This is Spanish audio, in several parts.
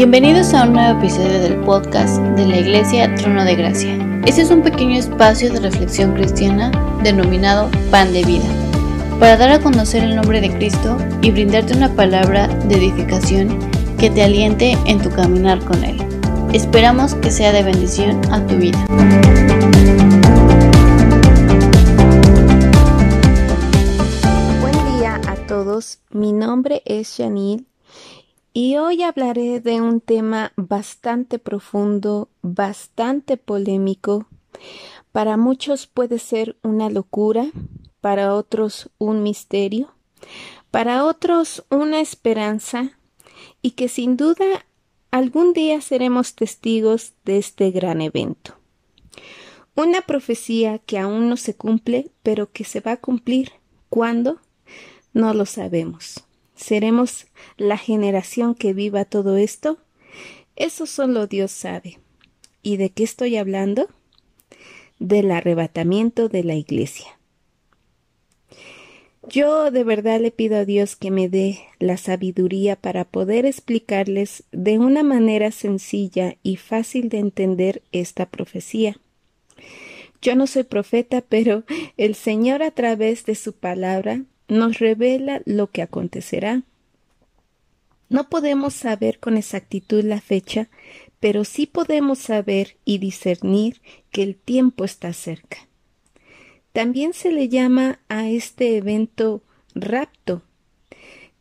Bienvenidos a un nuevo episodio del podcast de la Iglesia Trono de Gracia. Este es un pequeño espacio de reflexión cristiana denominado Pan de Vida, para dar a conocer el nombre de Cristo y brindarte una palabra de edificación que te aliente en tu caminar con Él. Esperamos que sea de bendición a tu vida. Buen día a todos, mi nombre es Janil y hoy hablaré de un tema bastante profundo, bastante polémico. Para muchos puede ser una locura, para otros un misterio, para otros una esperanza y que sin duda algún día seremos testigos de este gran evento. Una profecía que aún no se cumple, pero que se va a cumplir. ¿Cuándo? No lo sabemos. ¿Seremos la generación que viva todo esto? Eso solo Dios sabe. ¿Y de qué estoy hablando? Del arrebatamiento de la iglesia. Yo de verdad le pido a Dios que me dé la sabiduría para poder explicarles de una manera sencilla y fácil de entender esta profecía. Yo no soy profeta, pero el Señor a través de su palabra nos revela lo que acontecerá. No podemos saber con exactitud la fecha, pero sí podemos saber y discernir que el tiempo está cerca. También se le llama a este evento rapto,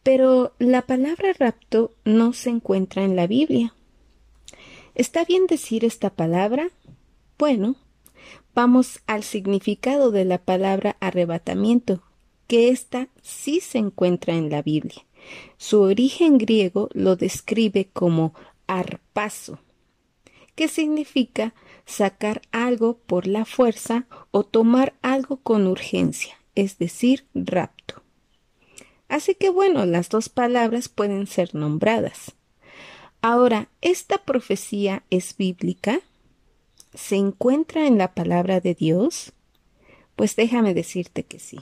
pero la palabra rapto no se encuentra en la Biblia. ¿Está bien decir esta palabra? Bueno, vamos al significado de la palabra arrebatamiento, que ésta sí se encuentra en la Biblia. Su origen griego lo describe como arpazo, que significa sacar algo por la fuerza o tomar algo con urgencia, es decir, rapto. Así que bueno, las dos palabras pueden ser nombradas. Ahora, ¿esta profecía es bíblica? ¿Se encuentra en la palabra de Dios? Pues déjame decirte que sí.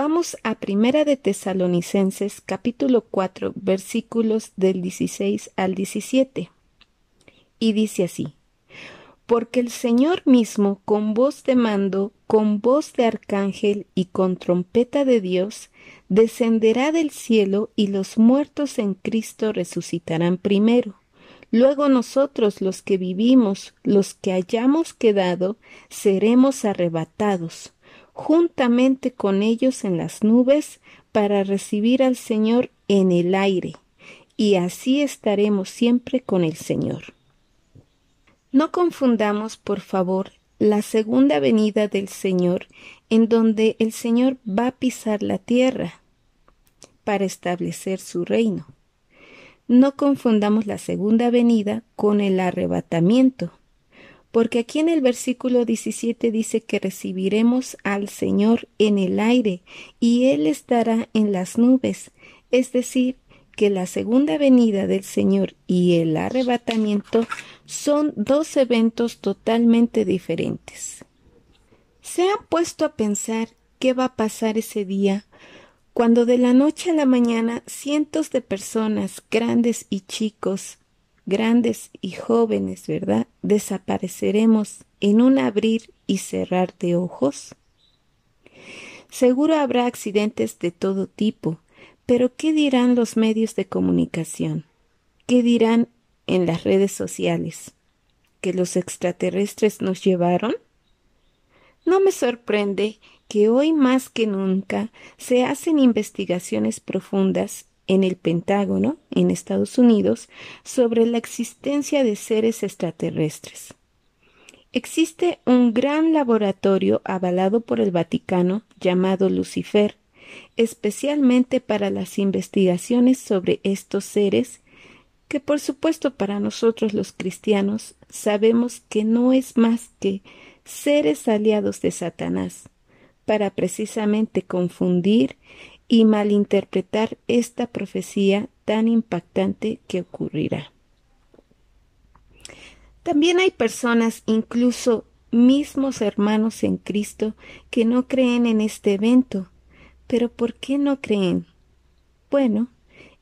Vamos a Primera de Tesalonicenses capítulo 4 versículos del 16 al 17. Y dice así, Porque el Señor mismo con voz de mando, con voz de arcángel y con trompeta de Dios, descenderá del cielo y los muertos en Cristo resucitarán primero. Luego nosotros los que vivimos, los que hayamos quedado, seremos arrebatados juntamente con ellos en las nubes para recibir al Señor en el aire, y así estaremos siempre con el Señor. No confundamos, por favor, la segunda venida del Señor, en donde el Señor va a pisar la tierra para establecer su reino. No confundamos la segunda venida con el arrebatamiento, porque aquí en el versículo 17 dice que recibiremos al Señor en el aire y Él estará en las nubes, es decir, que la segunda venida del Señor y el arrebatamiento son dos eventos totalmente diferentes. ¿Se han puesto a pensar qué va a pasar ese día cuando de la noche a la mañana cientos de personas, grandes y chicos, grandes y jóvenes, ¿verdad? Desapareceremos en un abrir y cerrar de ojos. Seguro habrá accidentes de todo tipo, pero ¿qué dirán los medios de comunicación? ¿Qué dirán en las redes sociales? ¿Que los extraterrestres nos llevaron? No me sorprende que hoy más que nunca se hacen investigaciones profundas en el Pentágono, en Estados Unidos, sobre la existencia de seres extraterrestres. Existe un gran laboratorio avalado por el Vaticano llamado Lucifer, especialmente para las investigaciones sobre estos seres que por supuesto para nosotros los cristianos sabemos que no es más que seres aliados de Satanás, para precisamente confundir y malinterpretar esta profecía tan impactante que ocurrirá. También hay personas, incluso mismos hermanos en Cristo, que no creen en este evento. Pero ¿por qué no creen? Bueno,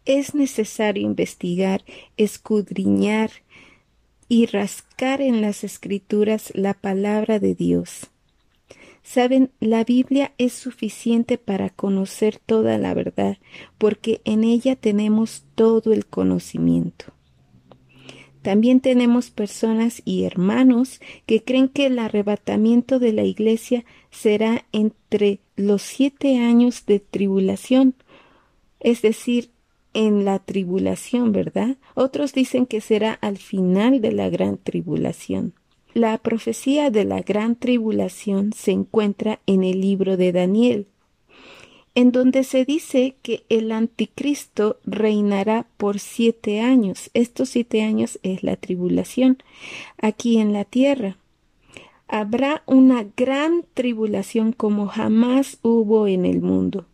es necesario investigar, escudriñar y rascar en las escrituras la palabra de Dios. Saben, la Biblia es suficiente para conocer toda la verdad, porque en ella tenemos todo el conocimiento. También tenemos personas y hermanos que creen que el arrebatamiento de la iglesia será entre los siete años de tribulación, es decir, en la tribulación, ¿verdad? Otros dicen que será al final de la gran tribulación. La profecía de la gran tribulación se encuentra en el libro de Daniel, en donde se dice que el anticristo reinará por siete años. Estos siete años es la tribulación aquí en la tierra. Habrá una gran tribulación como jamás hubo en el mundo,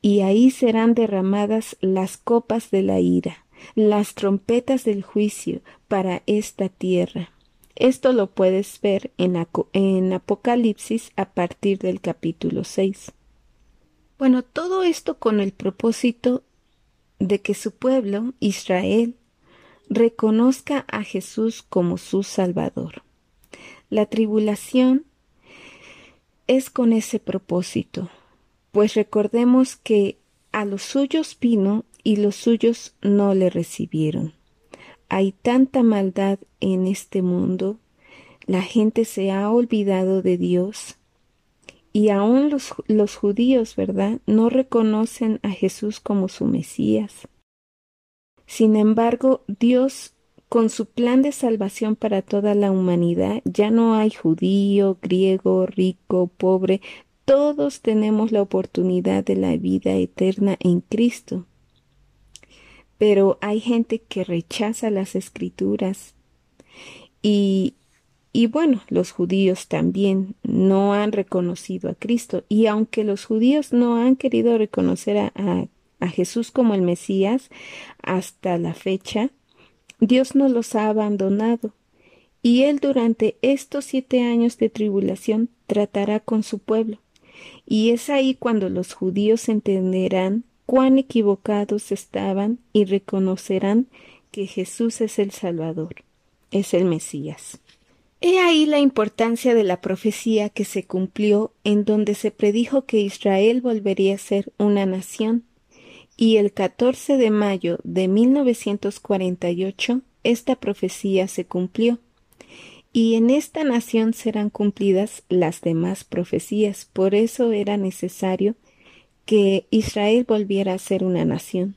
y ahí serán derramadas las copas de la ira, las trompetas del juicio para esta tierra. Esto lo puedes ver en, Apocalipsis a partir del capítulo 6. Bueno, todo esto con el propósito de que su pueblo, Israel, reconozca a Jesús como su Salvador. La tribulación es con ese propósito, pues recordemos que a los suyos vino y los suyos no le recibieron. Hay tanta maldad en este mundo, la gente se ha olvidado de Dios y aún los, los judíos, ¿verdad? No reconocen a Jesús como su Mesías. Sin embargo, Dios, con su plan de salvación para toda la humanidad, ya no hay judío, griego, rico, pobre, todos tenemos la oportunidad de la vida eterna en Cristo pero hay gente que rechaza las escrituras. Y, y bueno, los judíos también no han reconocido a Cristo. Y aunque los judíos no han querido reconocer a, a Jesús como el Mesías hasta la fecha, Dios no los ha abandonado. Y Él durante estos siete años de tribulación tratará con su pueblo. Y es ahí cuando los judíos entenderán cuán equivocados estaban y reconocerán que Jesús es el Salvador, es el Mesías. He ahí la importancia de la profecía que se cumplió en donde se predijo que Israel volvería a ser una nación, y el 14 de mayo de 1948 esta profecía se cumplió. Y en esta nación serán cumplidas las demás profecías, por eso era necesario que Israel volviera a ser una nación.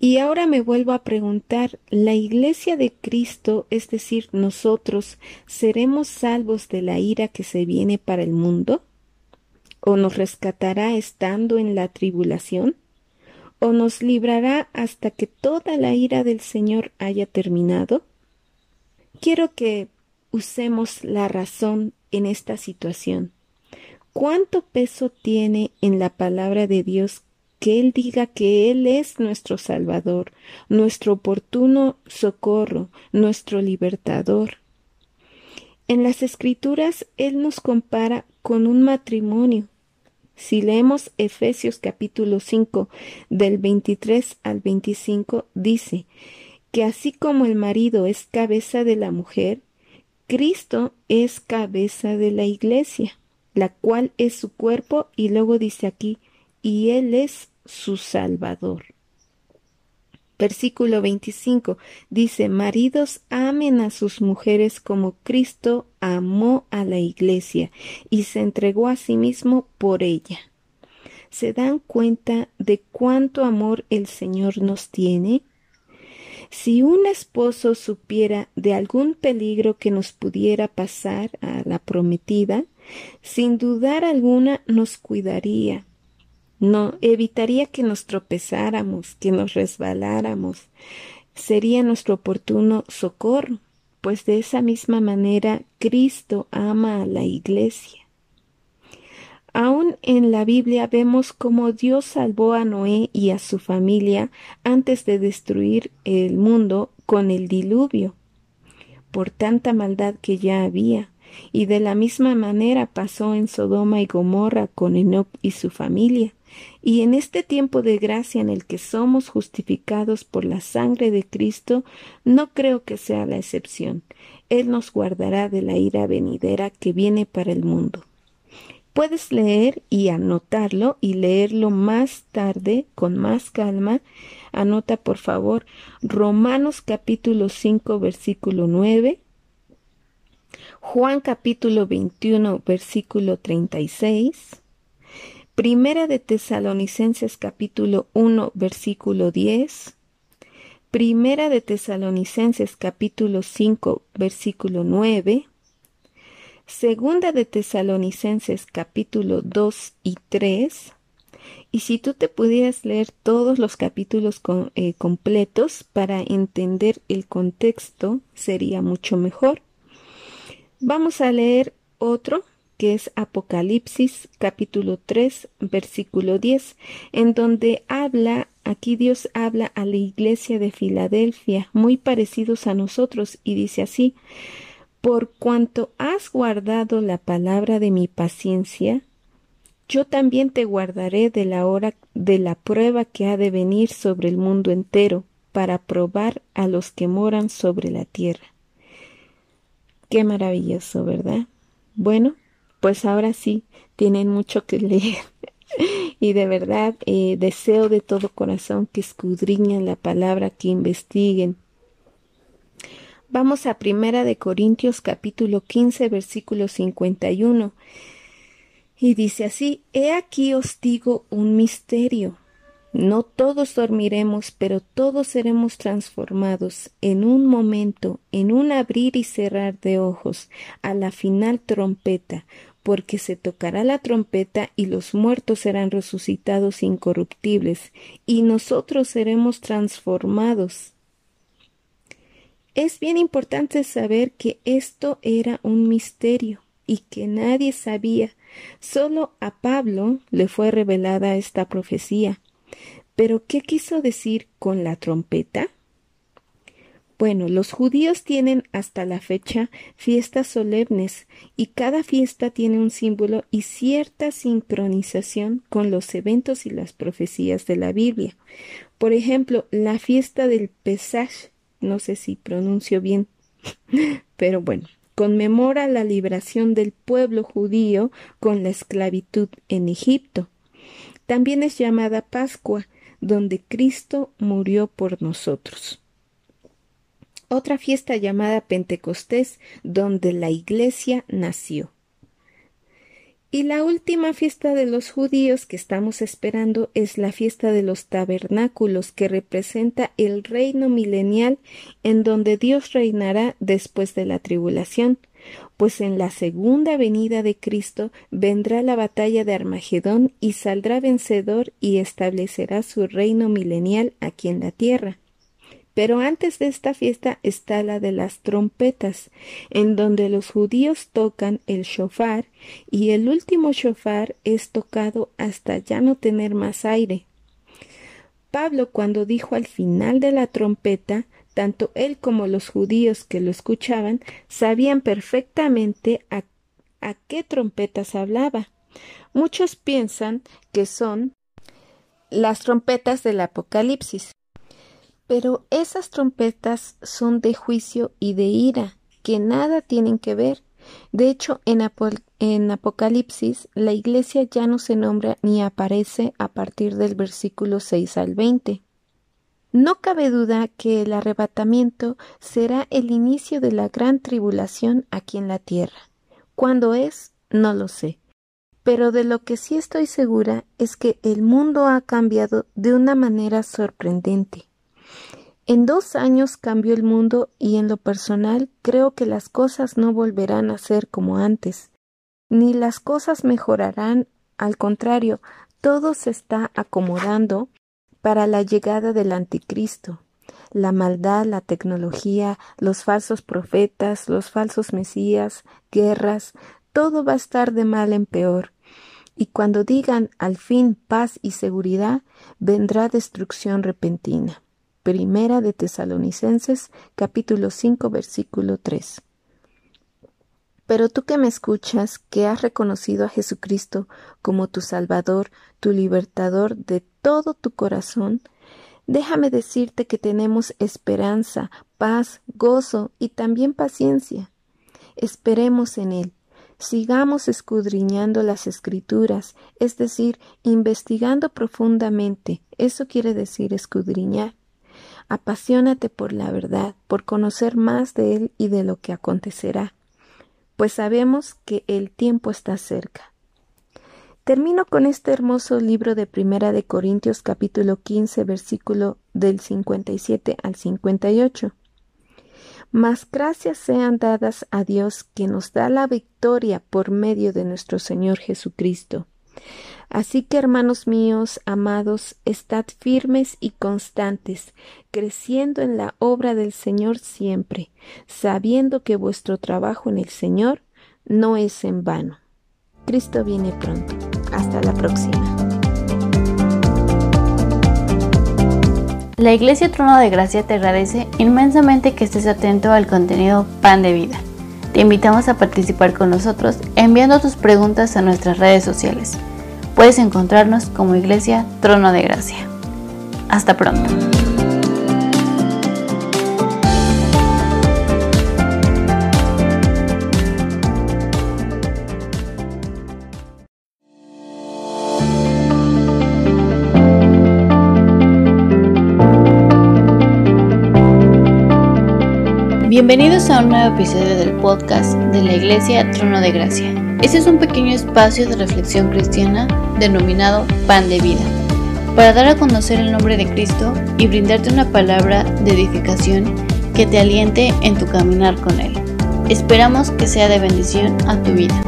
Y ahora me vuelvo a preguntar, ¿la iglesia de Cristo, es decir, nosotros, seremos salvos de la ira que se viene para el mundo? ¿O nos rescatará estando en la tribulación? ¿O nos librará hasta que toda la ira del Señor haya terminado? Quiero que usemos la razón en esta situación cuánto peso tiene en la palabra de Dios que Él diga que Él es nuestro Salvador, nuestro oportuno socorro, nuestro libertador. En las Escrituras Él nos compara con un matrimonio. Si leemos Efesios capítulo 5 del 23 al 25, dice que así como el marido es cabeza de la mujer, Cristo es cabeza de la iglesia la cual es su cuerpo, y luego dice aquí, y Él es su Salvador. Versículo 25 dice, Maridos amen a sus mujeres como Cristo amó a la iglesia y se entregó a sí mismo por ella. ¿Se dan cuenta de cuánto amor el Señor nos tiene? Si un esposo supiera de algún peligro que nos pudiera pasar a la prometida, sin dudar alguna nos cuidaría, no evitaría que nos tropezáramos, que nos resbaláramos, sería nuestro oportuno socorro, pues de esa misma manera Cristo ama a la Iglesia. Aún en la Biblia vemos cómo Dios salvó a Noé y a su familia antes de destruir el mundo con el diluvio, por tanta maldad que ya había. Y de la misma manera pasó en Sodoma y Gomorra con Enoch y su familia. Y en este tiempo de gracia en el que somos justificados por la sangre de Cristo, no creo que sea la excepción. Él nos guardará de la ira venidera que viene para el mundo. Puedes leer y anotarlo y leerlo más tarde con más calma. Anota por favor Romanos capítulo 5 versículo 9, Juan capítulo 21 versículo 36, Primera de Tesalonicenses capítulo 1 versículo 10, Primera de Tesalonicenses capítulo 5 versículo 9, Segunda de Tesalonicenses capítulo 2 y 3, y si tú te pudieras leer todos los capítulos eh, completos para entender el contexto, sería mucho mejor. Vamos a leer otro que es Apocalipsis capítulo 3 versículo 10, en donde habla, aquí Dios habla a la iglesia de Filadelfia, muy parecidos a nosotros, y dice así, por cuanto has guardado la palabra de mi paciencia, yo también te guardaré de la hora de la prueba que ha de venir sobre el mundo entero, para probar a los que moran sobre la tierra. Qué maravilloso, ¿verdad? Bueno, pues ahora sí, tienen mucho que leer. y de verdad eh, deseo de todo corazón que escudriñen la palabra, que investiguen. Vamos a Primera de Corintios capítulo 15 versículo 51. Y dice así, He aquí os digo un misterio. No todos dormiremos, pero todos seremos transformados en un momento, en un abrir y cerrar de ojos, a la final trompeta, porque se tocará la trompeta y los muertos serán resucitados incorruptibles, y nosotros seremos transformados. Es bien importante saber que esto era un misterio y que nadie sabía. Solo a Pablo le fue revelada esta profecía. Pero ¿qué quiso decir con la trompeta? Bueno, los judíos tienen hasta la fecha fiestas solemnes y cada fiesta tiene un símbolo y cierta sincronización con los eventos y las profecías de la Biblia. Por ejemplo, la fiesta del Pesach, no sé si pronuncio bien, pero bueno, conmemora la liberación del pueblo judío con la esclavitud en Egipto. También es llamada Pascua, donde Cristo murió por nosotros. Otra fiesta llamada Pentecostés, donde la Iglesia nació. Y la última fiesta de los judíos que estamos esperando es la fiesta de los tabernáculos, que representa el reino milenial en donde Dios reinará después de la tribulación, pues en la segunda venida de Cristo vendrá la batalla de Armagedón y saldrá vencedor y establecerá su reino milenial aquí en la tierra. Pero antes de esta fiesta está la de las trompetas, en donde los judíos tocan el shofar y el último shofar es tocado hasta ya no tener más aire. Pablo cuando dijo al final de la trompeta, tanto él como los judíos que lo escuchaban sabían perfectamente a, qué trompetas hablaba. Muchos piensan que son las trompetas del Apocalipsis, pero esas trompetas son de juicio y de ira, que nada tienen que ver. De hecho, en, en, Apocalipsis, la iglesia ya no se nombra ni aparece a partir del versículo 6 al 20. No cabe duda que el arrebatamiento será el inicio de la gran tribulación aquí en la tierra. ¿Cuándo es? No lo sé. Pero de lo que sí estoy segura es que el mundo ha cambiado de una manera sorprendente. En dos años cambió el mundo y en lo personal creo que las cosas no volverán a ser como antes, ni las cosas mejorarán, al contrario, todo se está acomodando para la llegada del anticristo. La maldad, la tecnología, los falsos profetas, los falsos mesías, guerras, todo va a estar de mal en peor. Y cuando digan al fin paz y seguridad, vendrá destrucción repentina. Primera de Tesalonicenses capítulo 5 versículo 3. Pero tú que me escuchas, que has reconocido a Jesucristo como tu Salvador, tu libertador de todo tu corazón, déjame decirte que tenemos esperanza, paz, gozo y también paciencia. Esperemos en Él. Sigamos escudriñando las escrituras, es decir, investigando profundamente. Eso quiere decir escudriñar. Apasionate por la verdad, por conocer más de Él y de lo que acontecerá pues sabemos que el tiempo está cerca. Termino con este hermoso libro de Primera de Corintios capítulo 15 versículo del 57 al 58. Mas gracias sean dadas a Dios que nos da la victoria por medio de nuestro Señor Jesucristo. Así que, hermanos míos, amados, estad firmes y constantes, creciendo en la obra del Señor siempre, sabiendo que vuestro trabajo en el Señor no es en vano. Cristo viene pronto. Hasta la próxima. La Iglesia Trono de Gracia te agradece inmensamente que estés atento al contenido Pan de Vida. Te invitamos a participar con nosotros enviando tus preguntas a nuestras redes sociales. Puedes encontrarnos como Iglesia Trono de Gracia. Hasta pronto. Bienvenidos a un nuevo episodio del podcast de la Iglesia Trono de Gracia. Este es un pequeño espacio de reflexión cristiana denominado Pan de Vida, para dar a conocer el nombre de Cristo y brindarte una palabra de edificación que te aliente en tu caminar con Él. Esperamos que sea de bendición a tu vida.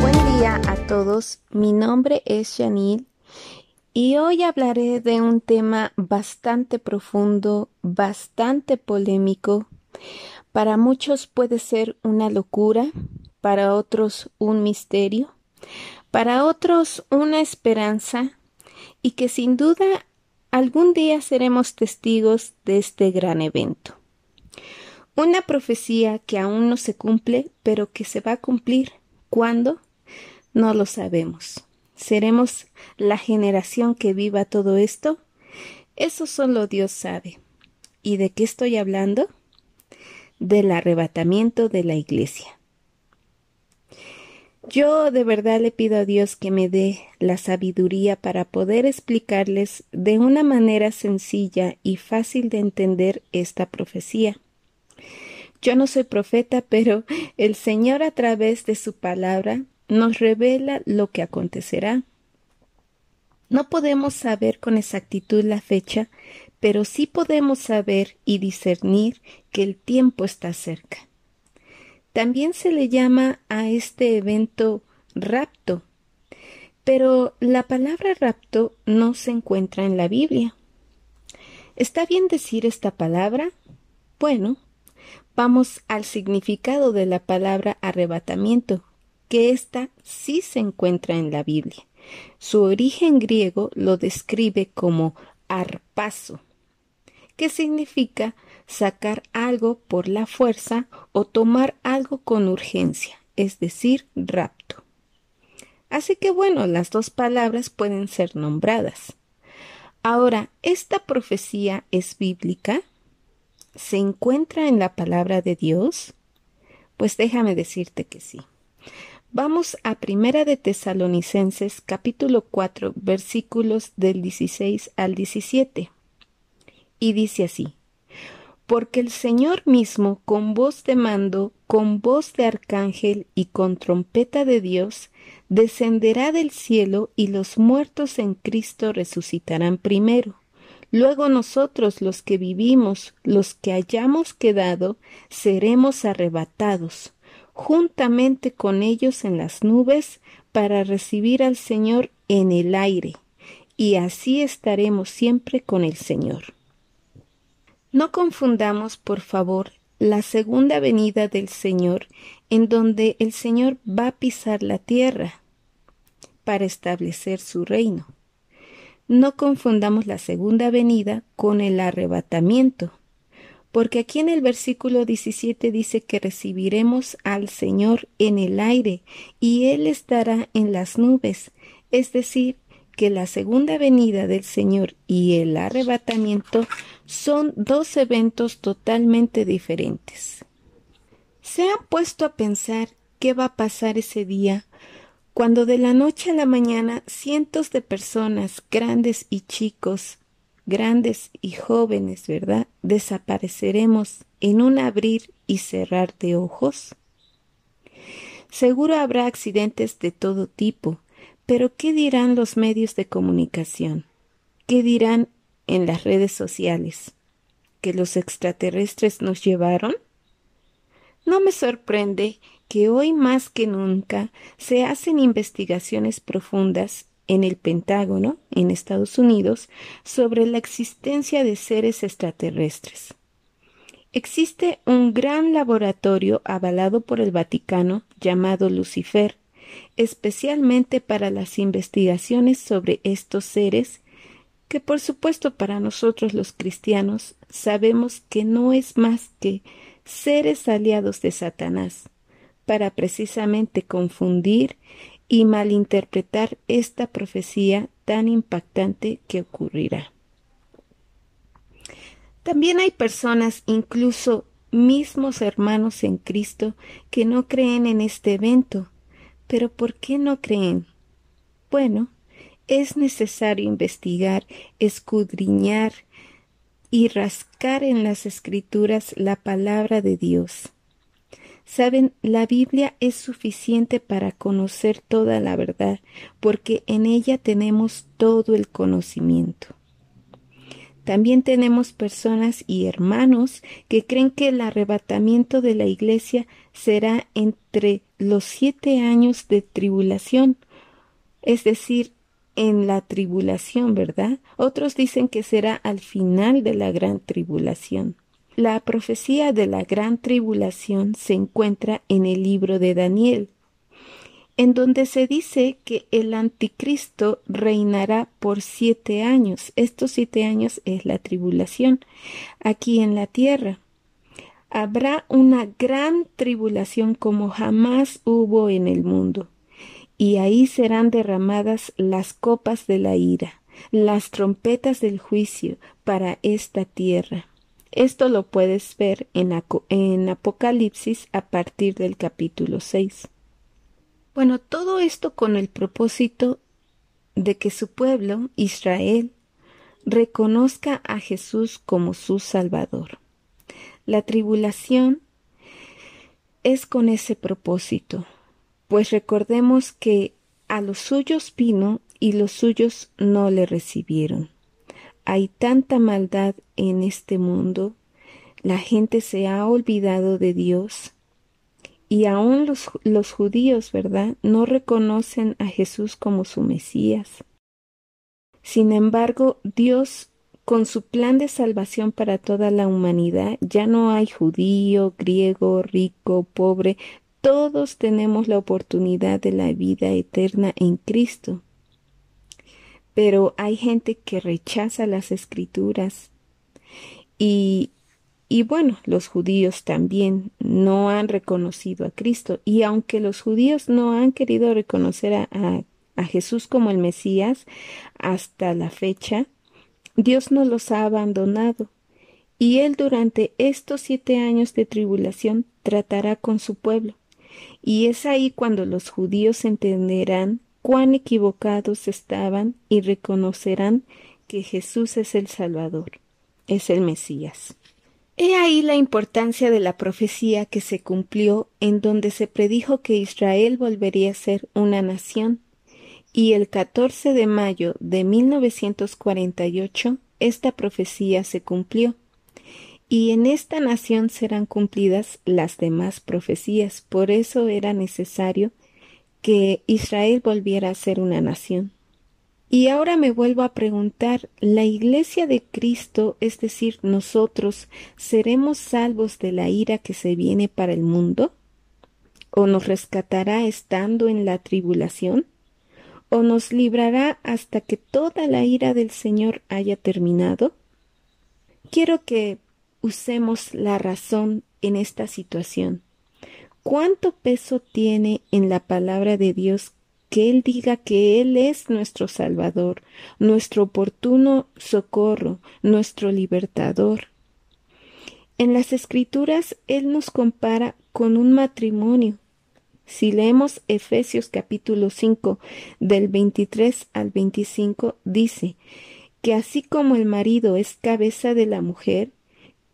Buen día a todos, mi nombre es Janil y hoy hablaré de un tema bastante profundo, bastante polémico. Para muchos puede ser una locura, para otros un misterio, para otros una esperanza, y que sin duda algún día seremos testigos de este gran evento. Una profecía que aún no se cumple, pero que se va a cumplir. ¿Cuándo? No lo sabemos. ¿Seremos la generación que viva todo esto? Eso solo Dios sabe. ¿Y de qué estoy hablando? Del arrebatamiento de la iglesia. Yo de verdad le pido a Dios que me dé la sabiduría para poder explicarles de una manera sencilla y fácil de entender esta profecía. Yo no soy profeta, pero el Señor a través de su palabra nos revela lo que acontecerá. No podemos saber con exactitud la fecha, pero sí podemos saber y discernir que el tiempo está cerca. También se le llama a este evento rapto, pero la palabra rapto no se encuentra en la Biblia. ¿Está bien decir esta palabra? Bueno, vamos al significado de la palabra arrebatamiento, que ésta sí se encuentra en la Biblia. Su origen griego lo describe como arpazo, que significa sacar algo por la fuerza o tomar algo con urgencia, es decir, rapto. Así que bueno, las dos palabras pueden ser nombradas. Ahora, ¿esta profecía es bíblica? ¿Se encuentra en la palabra de Dios? Pues déjame decirte que sí. Vamos a Primera de Tesalonicenses capítulo 4 versículos del 16 al 17. Y dice así, Porque el Señor mismo con voz de mando, con voz de arcángel y con trompeta de Dios, descenderá del cielo y los muertos en Cristo resucitarán primero. Luego nosotros los que vivimos, los que hayamos quedado, seremos arrebatados juntamente con ellos en las nubes para recibir al Señor en el aire, y así estaremos siempre con el Señor. No confundamos, por favor, la segunda venida del Señor, en donde el Señor va a pisar la tierra para establecer su reino. No confundamos la segunda venida con el arrebatamiento. Porque aquí en el versículo 17 dice que recibiremos al Señor en el aire y Él estará en las nubes, es decir, que la segunda venida del Señor y el arrebatamiento son dos eventos totalmente diferentes. ¿Se han puesto a pensar qué va a pasar ese día cuando de la noche a la mañana cientos de personas, grandes y chicos, grandes y jóvenes, ¿verdad? Desapareceremos en un abrir y cerrar de ojos. Seguro habrá accidentes de todo tipo, pero ¿qué dirán los medios de comunicación? ¿Qué dirán en las redes sociales? ¿Que los extraterrestres nos llevaron? No me sorprende que hoy más que nunca se hacen investigaciones profundas en el Pentágono, en Estados Unidos, sobre la existencia de seres extraterrestres. Existe un gran laboratorio avalado por el Vaticano llamado Lucifer, especialmente para las investigaciones sobre estos seres que por supuesto para nosotros los cristianos sabemos que no es más que seres aliados de Satanás, para precisamente confundir y malinterpretar esta profecía tan impactante que ocurrirá. También hay personas, incluso mismos hermanos en Cristo, que no creen en este evento. Pero ¿por qué no creen? Bueno, es necesario investigar, escudriñar y rascar en las escrituras la palabra de Dios. Saben, la Biblia es suficiente para conocer toda la verdad, porque en ella tenemos todo el conocimiento. También tenemos personas y hermanos que creen que el arrebatamiento de la Iglesia será entre los siete años de tribulación, es decir, en la tribulación, ¿verdad? Otros dicen que será al final de la gran tribulación. La profecía de la gran tribulación se encuentra en el libro de Daniel, en donde se dice que el anticristo reinará por siete años. Estos siete años es la tribulación aquí en la tierra. Habrá una gran tribulación como jamás hubo en el mundo, y ahí serán derramadas las copas de la ira, las trompetas del juicio para esta tierra. Esto lo puedes ver en, Apocalipsis a partir del capítulo 6. Bueno, todo esto con el propósito de que su pueblo, Israel, reconozca a Jesús como su Salvador. La tribulación es con ese propósito, pues recordemos que a los suyos vino y los suyos no le recibieron. Hay tanta maldad en este mundo, la gente se ha olvidado de Dios y aún los, los, judíos, ¿verdad? No reconocen a Jesús como su Mesías. Sin embargo, Dios, con su plan de salvación para toda la humanidad, ya no hay judío, griego, rico, pobre, todos tenemos la oportunidad de la vida eterna en Cristo pero hay gente que rechaza las escrituras. Y, y bueno, los judíos también no han reconocido a Cristo. Y aunque los judíos no han querido reconocer a, a, a Jesús como el Mesías hasta la fecha, Dios no los ha abandonado. Y Él durante estos siete años de tribulación tratará con su pueblo. Y es ahí cuando los judíos entenderán cuán equivocados estaban y reconocerán que Jesús es el Salvador, es el Mesías. He ahí la importancia de la profecía que se cumplió en donde se predijo que Israel volvería a ser una nación, y el 14 de mayo de 1948 esta profecía se cumplió. Y en esta nación serán cumplidas las demás profecías, por eso era necesario que Israel volviera a ser una nación. Y ahora me vuelvo a preguntar, ¿la iglesia de Cristo, es decir, nosotros, seremos salvos de la ira que se viene para el mundo? ¿O nos rescatará estando en la tribulación? ¿O nos librará hasta que toda la ira del Señor haya terminado? Quiero que usemos la razón en esta situación. ¿Cuánto peso tiene en la palabra de Dios que Él diga que Él es nuestro Salvador, nuestro oportuno socorro, nuestro libertador? En las Escrituras Él nos compara con un matrimonio. Si leemos Efesios capítulo 5 del 23 al 25, dice que así como el marido es cabeza de la mujer,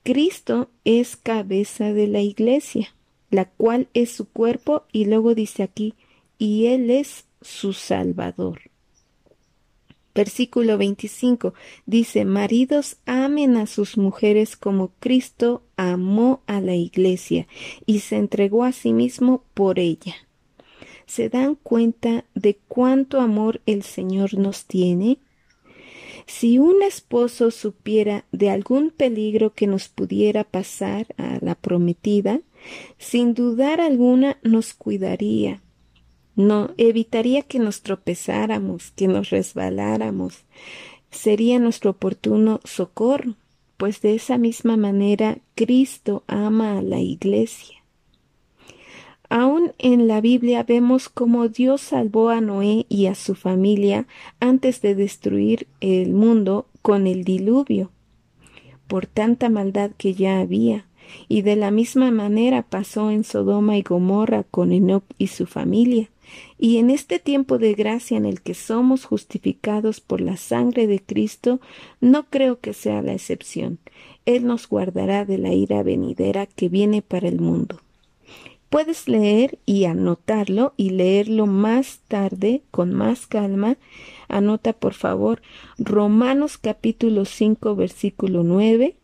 Cristo es cabeza de la iglesia la cual es su cuerpo, y luego dice aquí, y Él es su Salvador. Versículo 25 dice, Maridos amen a sus mujeres como Cristo amó a la iglesia y se entregó a sí mismo por ella. ¿Se dan cuenta de cuánto amor el Señor nos tiene? Si un esposo supiera de algún peligro que nos pudiera pasar a la prometida, sin dudar alguna nos cuidaría, no evitaría que nos tropezáramos, que nos resbaláramos, sería nuestro oportuno socorro, pues de esa misma manera Cristo ama a la Iglesia. Aún en la Biblia vemos cómo Dios salvó a Noé y a su familia antes de destruir el mundo con el diluvio, por tanta maldad que ya había y de la misma manera pasó en Sodoma y Gomorra con Enoch y su familia. Y en este tiempo de gracia en el que somos justificados por la sangre de Cristo, no creo que sea la excepción. Él nos guardará de la ira venidera que viene para el mundo. Puedes leer y anotarlo y leerlo más tarde con más calma. Anota por favor Romanos capítulo 5 versículo 9,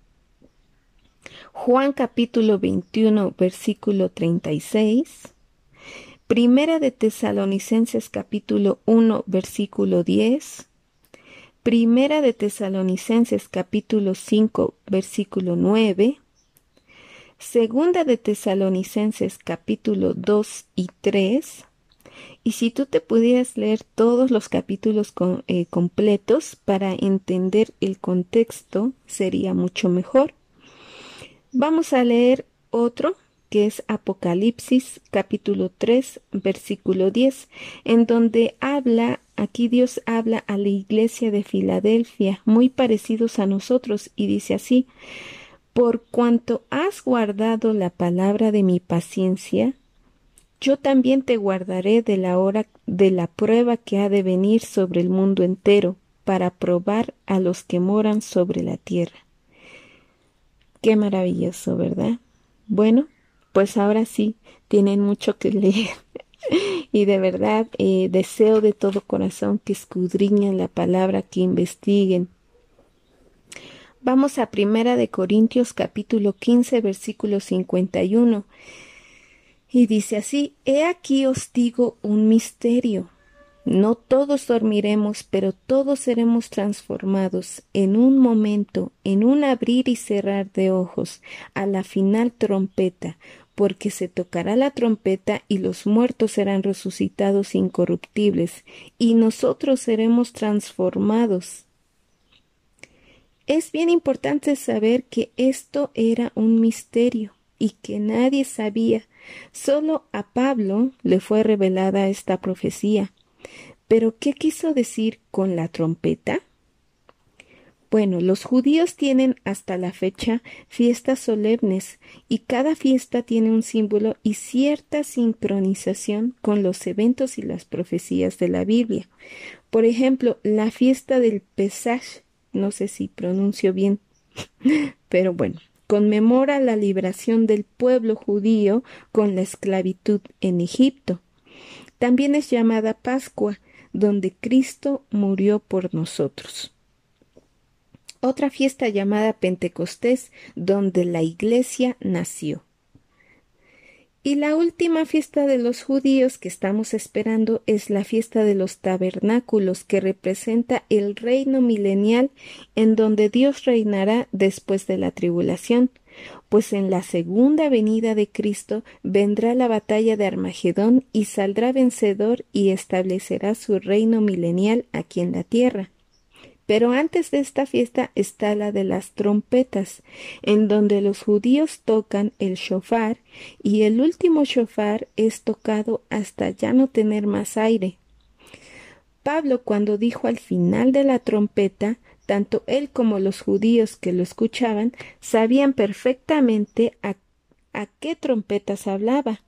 Juan capítulo 21 versículo 36, Primera de Tesalonicenses capítulo 1 versículo 10, Primera de Tesalonicenses capítulo 5 versículo 9, Segunda de Tesalonicenses capítulo 2 y 3, y si tú te pudieras leer todos los capítulos eh, completos para entender el contexto, sería mucho mejor. Vamos a leer otro que es Apocalipsis capítulo 3 versículo 10, en donde habla, aquí Dios habla a la iglesia de Filadelfia, muy parecidos a nosotros, y dice así, por cuanto has guardado la palabra de mi paciencia, yo también te guardaré de la hora de la prueba que ha de venir sobre el mundo entero, para probar a los que moran sobre la tierra. Qué maravilloso, ¿verdad? Bueno, pues ahora sí, tienen mucho que leer. y de verdad eh, deseo de todo corazón que escudriñen la palabra, que investiguen. Vamos a Primera de Corintios capítulo 15 versículo 51. Y dice así, He aquí os digo un misterio. No todos dormiremos, pero todos seremos transformados en un momento, en un abrir y cerrar de ojos, a la final trompeta, porque se tocará la trompeta y los muertos serán resucitados incorruptibles, y nosotros seremos transformados. Es bien importante saber que esto era un misterio y que nadie sabía. Solo a Pablo le fue revelada esta profecía pero ¿qué quiso decir con la trompeta? Bueno, los judíos tienen hasta la fecha fiestas solemnes y cada fiesta tiene un símbolo y cierta sincronización con los eventos y las profecías de la Biblia. Por ejemplo, la fiesta del Pesach, no sé si pronuncio bien, pero bueno, conmemora la liberación del pueblo judío con la esclavitud en Egipto. También es llamada Pascua donde Cristo murió por nosotros. Otra fiesta llamada Pentecostés, donde la iglesia nació. Y la última fiesta de los judíos que estamos esperando es la fiesta de los tabernáculos, que representa el reino milenial en donde Dios reinará después de la tribulación, pues en la segunda venida de Cristo vendrá la batalla de Armagedón y saldrá vencedor y establecerá su reino milenial aquí en la tierra. Pero antes de esta fiesta está la de las trompetas, en donde los judíos tocan el shofar y el último shofar es tocado hasta ya no tener más aire. Pablo cuando dijo al final de la trompeta, tanto él como los judíos que lo escuchaban sabían perfectamente a, qué trompetas hablaba.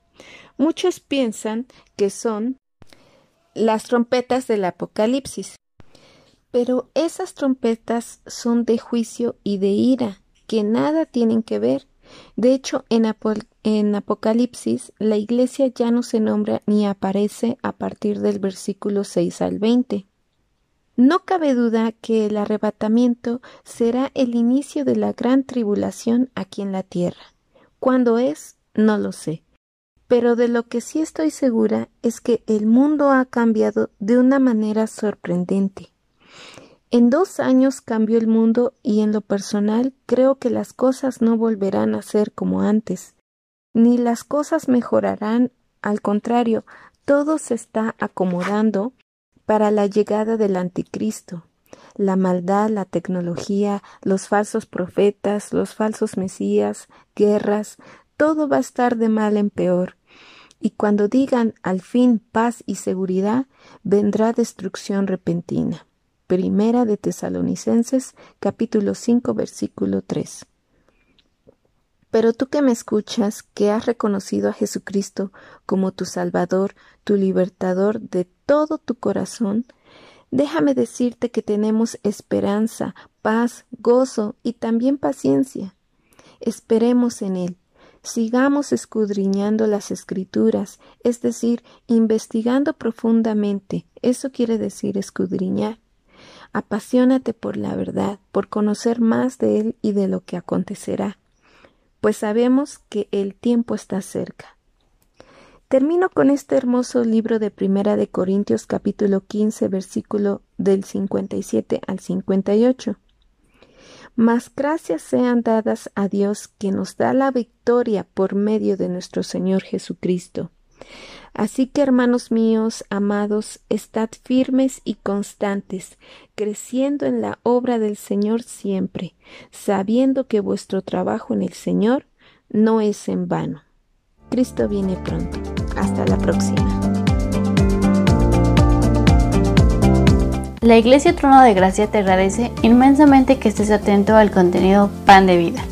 Muchos piensan que son las trompetas del Apocalipsis, pero esas trompetas son de juicio y de ira, que nada tienen que ver. De hecho, en, en, Apocalipsis la iglesia ya no se nombra ni aparece a partir del versículo 6 al 20. No cabe duda que el arrebatamiento será el inicio de la gran tribulación aquí en la tierra. ¿Cuándo es? No lo sé. Pero de lo que sí estoy segura es que el mundo ha cambiado de una manera sorprendente. En dos años cambió el mundo y en lo personal creo que las cosas no volverán a ser como antes, ni las cosas mejorarán, al contrario, todo se está acomodando para la llegada del anticristo. La maldad, la tecnología, los falsos profetas, los falsos mesías, guerras, todo va a estar de mal en peor. Y cuando digan al fin paz y seguridad, vendrá destrucción repentina. Primera de Tesalonicenses capítulo 5 versículo 3. Pero tú que me escuchas, que has reconocido a Jesucristo como tu Salvador, tu libertador de todo tu corazón, déjame decirte que tenemos esperanza, paz, gozo y también paciencia. Esperemos en Él. Sigamos escudriñando las escrituras, es decir, investigando profundamente. Eso quiere decir escudriñar Apasionate por la verdad, por conocer más de Él y de lo que acontecerá, pues sabemos que el tiempo está cerca. Termino con este hermoso libro de Primera de Corintios capítulo 15 versículo del 57 al 58. Mas gracias sean dadas a Dios que nos da la victoria por medio de nuestro Señor Jesucristo. Así que, hermanos míos, amados, estad firmes y constantes, creciendo en la obra del Señor siempre, sabiendo que vuestro trabajo en el Señor no es en vano. Cristo viene pronto. Hasta la próxima. La Iglesia Trono de Gracia te agradece inmensamente que estés atento al contenido Pan de Vida.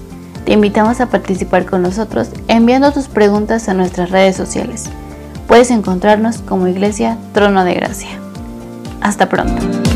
Te invitamos a participar con nosotros enviando tus preguntas a nuestras redes sociales. Puedes encontrarnos como Iglesia Trono de Gracia. Hasta pronto.